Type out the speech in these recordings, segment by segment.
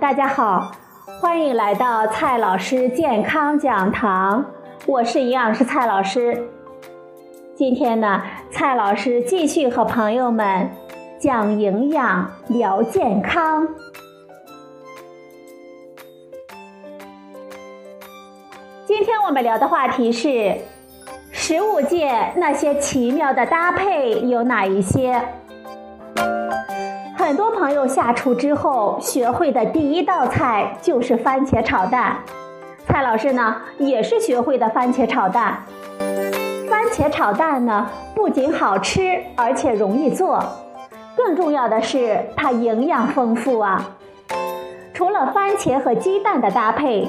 大家好，欢迎来到蔡老师健康讲堂，我是营养师蔡老师。今天呢，蔡老师继续和朋友们讲营养、聊健康。今天我们聊的话题是食物界那些奇妙的搭配有哪一些？很多朋友下厨之后学会的第一道菜就是番茄炒蛋，蔡老师呢也是学会的番茄炒蛋。番茄炒蛋呢不仅好吃，而且容易做，更重要的是它营养丰富啊。除了番茄和鸡蛋的搭配，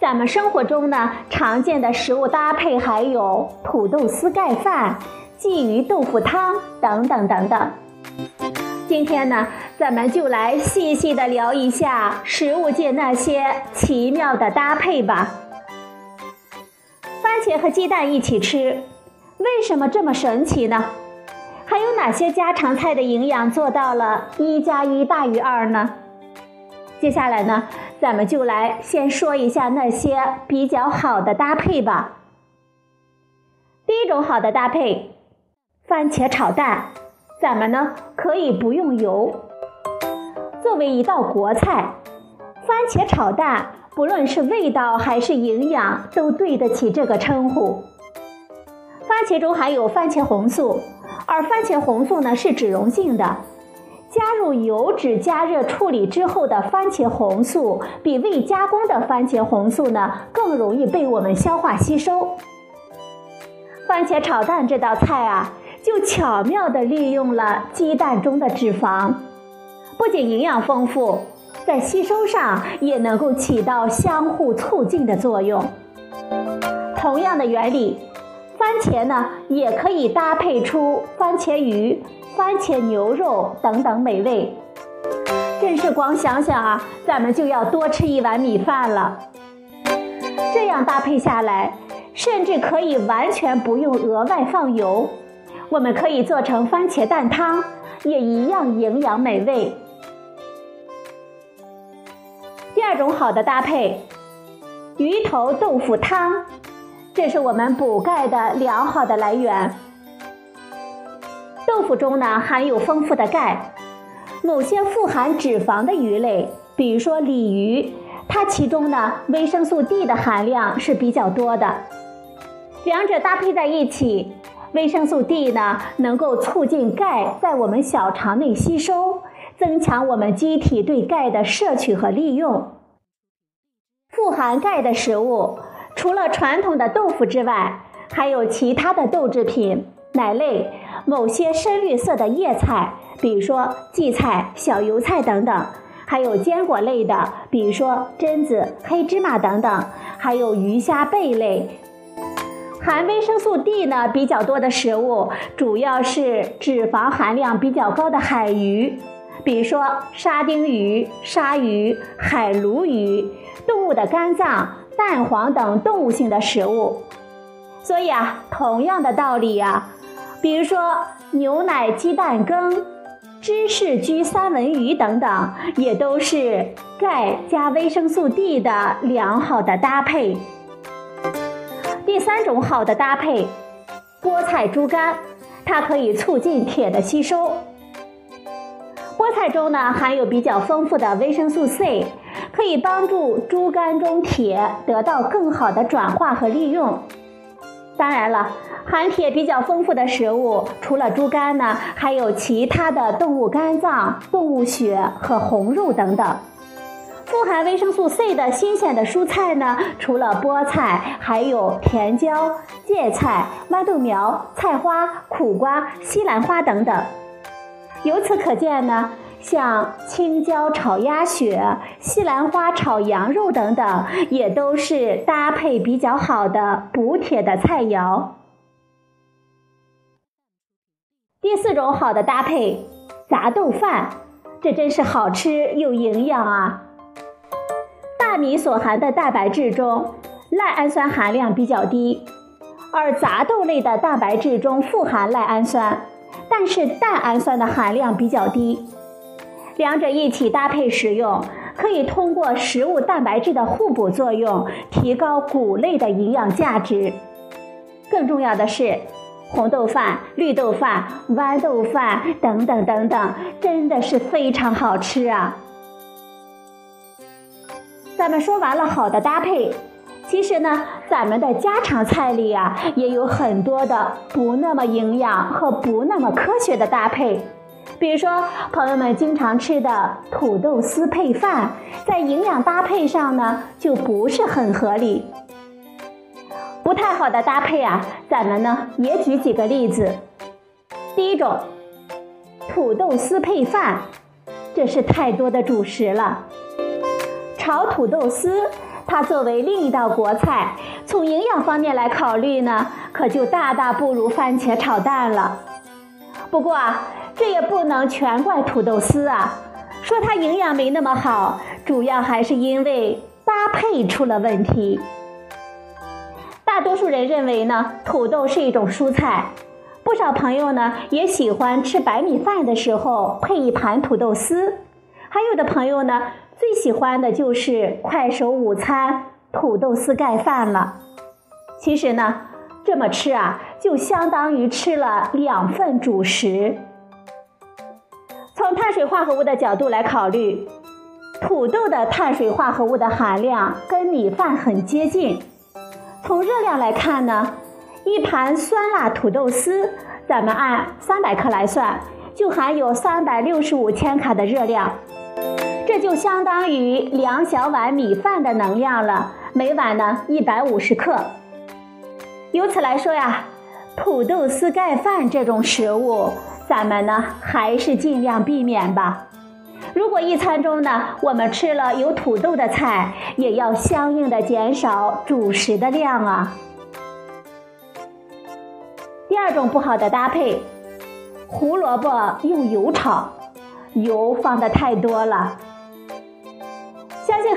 咱们生活中呢常见的食物搭配还有土豆丝盖饭、鲫鱼豆腐汤等等等等。今天呢，咱们就来细细的聊一下食物界那些奇妙的搭配吧。番茄和鸡蛋一起吃，为什么这么神奇呢？还有哪些家常菜的营养做到了一加一大于二呢？接下来呢，咱们就来先说一下那些比较好的搭配吧。第一种好的搭配，番茄炒蛋。咱们呢可以不用油。作为一道国菜，番茄炒蛋不论是味道还是营养，都对得起这个称呼。番茄中含有番茄红素，而番茄红素呢是脂溶性的，加入油脂加热处理之后的番茄红素，比未加工的番茄红素呢更容易被我们消化吸收。番茄炒蛋这道菜啊。就巧妙地利用了鸡蛋中的脂肪，不仅营养丰富，在吸收上也能够起到相互促进的作用。同样的原理，番茄呢也可以搭配出番茄鱼、番茄牛肉等等美味。真是光想想啊，咱们就要多吃一碗米饭了。这样搭配下来，甚至可以完全不用额外放油。我们可以做成番茄蛋汤，也一样营养美味。第二种好的搭配，鱼头豆腐汤，这是我们补钙的良好的来源。豆腐中呢含有丰富的钙，某些富含脂肪的鱼类，比如说鲤鱼，它其中呢维生素 D 的含量是比较多的，两者搭配在一起。维生素 D 呢，能够促进钙在我们小肠内吸收，增强我们机体对钙的摄取和利用。富含钙的食物，除了传统的豆腐之外，还有其他的豆制品、奶类、某些深绿色的叶菜，比如说荠菜、小油菜等等，还有坚果类的，比如说榛子、黑芝麻等等，还有鱼虾贝类。含维生素 D 呢比较多的食物，主要是脂肪含量比较高的海鱼，比如说沙丁鱼、鲨鱼、海鲈鱼、动物的肝脏、蛋黄等动物性的食物。所以啊，同样的道理呀，比如说牛奶鸡蛋羹、芝士焗三文鱼等等，也都是钙加维生素 D 的良好的搭配。第三种好的搭配，菠菜猪肝，它可以促进铁的吸收。菠菜中呢含有比较丰富的维生素 C，可以帮助猪肝中铁得到更好的转化和利用。当然了，含铁比较丰富的食物，除了猪肝呢，还有其他的动物肝脏、动物血和红肉等等。富含维生素 C 的新鲜的蔬菜呢，除了菠菜，还有甜椒、芥菜、豌豆苗、菜花、苦瓜、西兰花等等。由此可见呢，像青椒炒鸭血、西兰花炒羊肉等等，也都是搭配比较好的补铁的菜肴。第四种好的搭配，杂豆饭，这真是好吃又营养啊！米所含的蛋白质中，赖氨酸含量比较低，而杂豆类的蛋白质中富含赖氨酸，但是蛋氨酸的含量比较低。两者一起搭配食用，可以通过食物蛋白质的互补作用，提高谷类的营养价值。更重要的是，红豆饭、绿豆饭、豌豆饭等等等等，真的是非常好吃啊！咱们说完了好的搭配，其实呢，咱们的家常菜里啊，也有很多的不那么营养和不那么科学的搭配。比如说，朋友们经常吃的土豆丝配饭，在营养搭配上呢，就不是很合理。不太好的搭配啊，咱们呢也举几个例子。第一种，土豆丝配饭，这是太多的主食了。炒土豆丝，它作为另一道国菜，从营养方面来考虑呢，可就大大不如番茄炒蛋了。不过啊，这也不能全怪土豆丝啊，说它营养没那么好，主要还是因为搭配出了问题。大多数人认为呢，土豆是一种蔬菜，不少朋友呢也喜欢吃白米饭的时候配一盘土豆丝，还有的朋友呢最喜欢的就是快手午餐土豆丝盖饭了。其实呢，这么吃啊，就相当于吃了两份主食。从碳水化合物的角度来考虑，土豆的碳水化合物的含量跟米饭很接近。从热量来看呢，一盘酸辣土豆丝，咱们按三百克来算，就含有三百六十五千卡的热量，就相当于两小碗米饭的能量了，每碗呢一百五十克。由此来说呀，土豆丝盖饭这种食物，咱们呢还是尽量避免吧。如果一餐中呢，我们吃了有土豆的菜，也要相应的减少主食的量啊。第二种不好的搭配，胡萝卜用油炒，油放的太多了。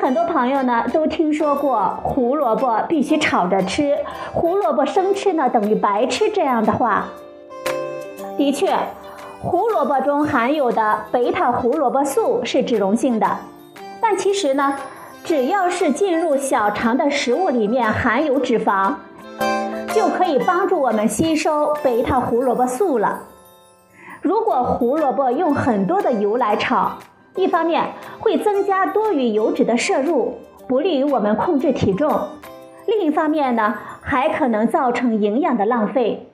很多朋友呢都听说过胡萝卜必须炒着吃，胡萝卜生吃呢等于白吃这样的话。的确。胡萝卜中含有的贝塔胡萝卜素是脂溶性的，但其实呢，只要是进入小肠的食物里面含有脂肪，就可以帮助我们吸收贝塔胡萝卜素了。如果胡萝卜用很多的油来炒，一方面会增加多余油脂的摄入，不利于我们控制体重；另一方面呢，还可能造成营养的浪费。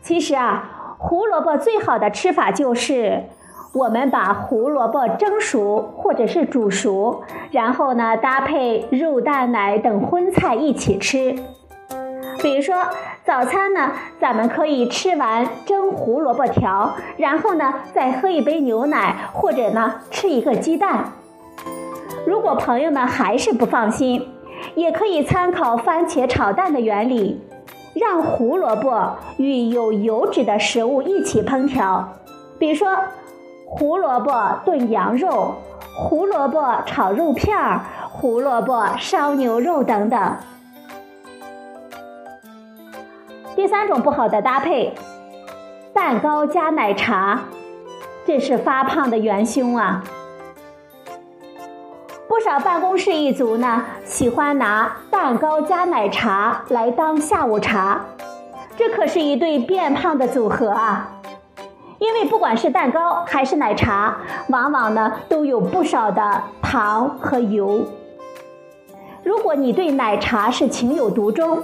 其实啊。胡萝卜最好的吃法就是，我们把胡萝卜蒸熟或者是煮熟，然后呢搭配肉蛋奶等荤菜一起吃。比如说早餐呢，咱们可以吃完蒸胡萝卜条，然后呢再喝一杯牛奶，或者呢吃一个鸡蛋。如果朋友们还是不放心，也可以参考番茄炒蛋的原理。让胡萝卜与有油脂的食物一起烹调，比如说胡萝卜炖羊肉、胡萝卜炒肉片儿、胡萝卜烧牛肉等等。第三种不好的搭配，蛋糕加奶茶，这是发胖的元凶啊！不少办公室一族呢，喜欢拿蛋糕加奶茶来当下午茶，这可是一对变胖的组合啊！因为不管是蛋糕还是奶茶，往往呢都有不少的糖和油。如果你对奶茶是情有独钟，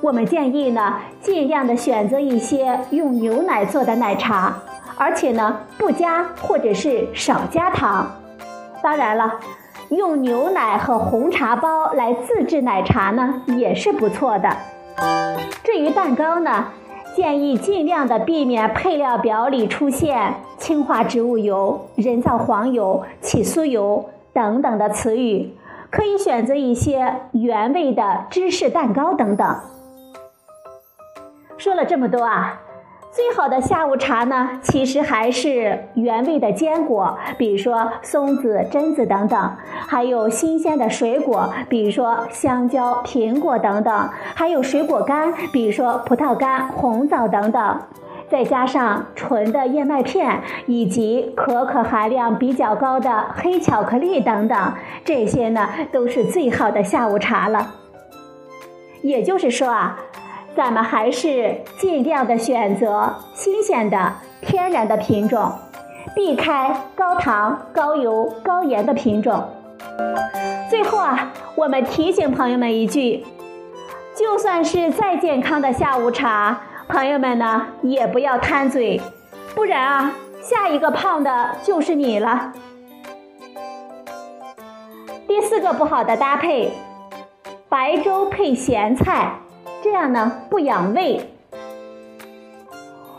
我们建议呢尽量的选择一些用牛奶做的奶茶，而且呢不加或者是少加糖。当然了。用牛奶和红茶包来自制奶茶呢，也是不错的。至于蛋糕呢，建议尽量的避免配料表里出现氢化植物油、人造黄油、起酥油等等的词语，可以选择一些原味的芝士蛋糕等等。说了这么多啊。最好的下午茶呢，其实还是原味的坚果，比如说松子、榛子等等，还有新鲜的水果，比如说香蕉、苹果等等，还有水果干，比如说葡萄干、红枣等等。再加上纯的燕麦片以及可可含量比较高的黑巧克力等等，这些呢都是最好的下午茶了。也就是说啊，咱们还是尽量的选择新鲜的、天然的品种，避开高糖、高油、高盐的品种。最后啊，我们提醒朋友们一句：就算是再健康的下午茶，朋友们呢也不要贪嘴，不然啊，下一个胖的就是你了。第四个不好的搭配，白粥配咸菜，这样呢不养胃。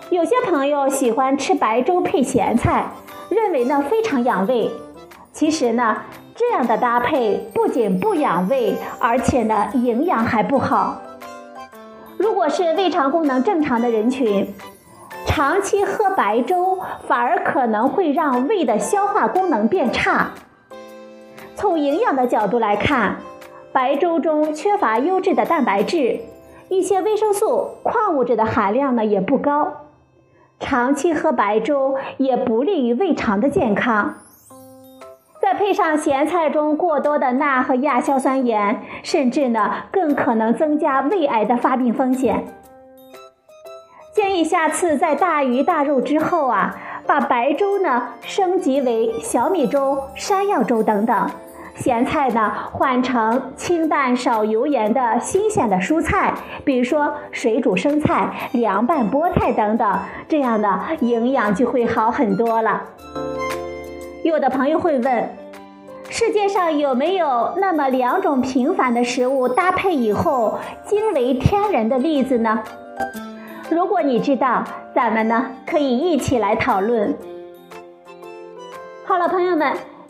有些朋友喜欢吃白粥配咸菜，认为呢非常养胃，其实呢。这样的搭配不仅不养胃，而且呢营养还不好。如果是胃肠功能正常的人群，长期喝白粥反而可能会让胃的消化功能变差。从营养的角度来看，白粥中缺乏优质的蛋白质，一些维生素、矿物质的含量呢也不高。长期喝白粥也不利于胃肠的健康。再配上咸菜中过多的钠和亚硝酸盐，甚至呢更可能增加胃癌的发病风险。建议下次在大鱼大肉之后啊，把白粥呢升级为小米粥、山药粥等等，咸菜呢换成清淡少油盐的新鲜的蔬菜，比如说水煮生菜、凉拌菠菜等等，这样呢营养就会好很多了。有的朋友会问：世界上有没有那么两种平凡的食物搭配以后惊为天人的例子呢？如果你知道，咱们呢可以一起来讨论。好了，朋友们，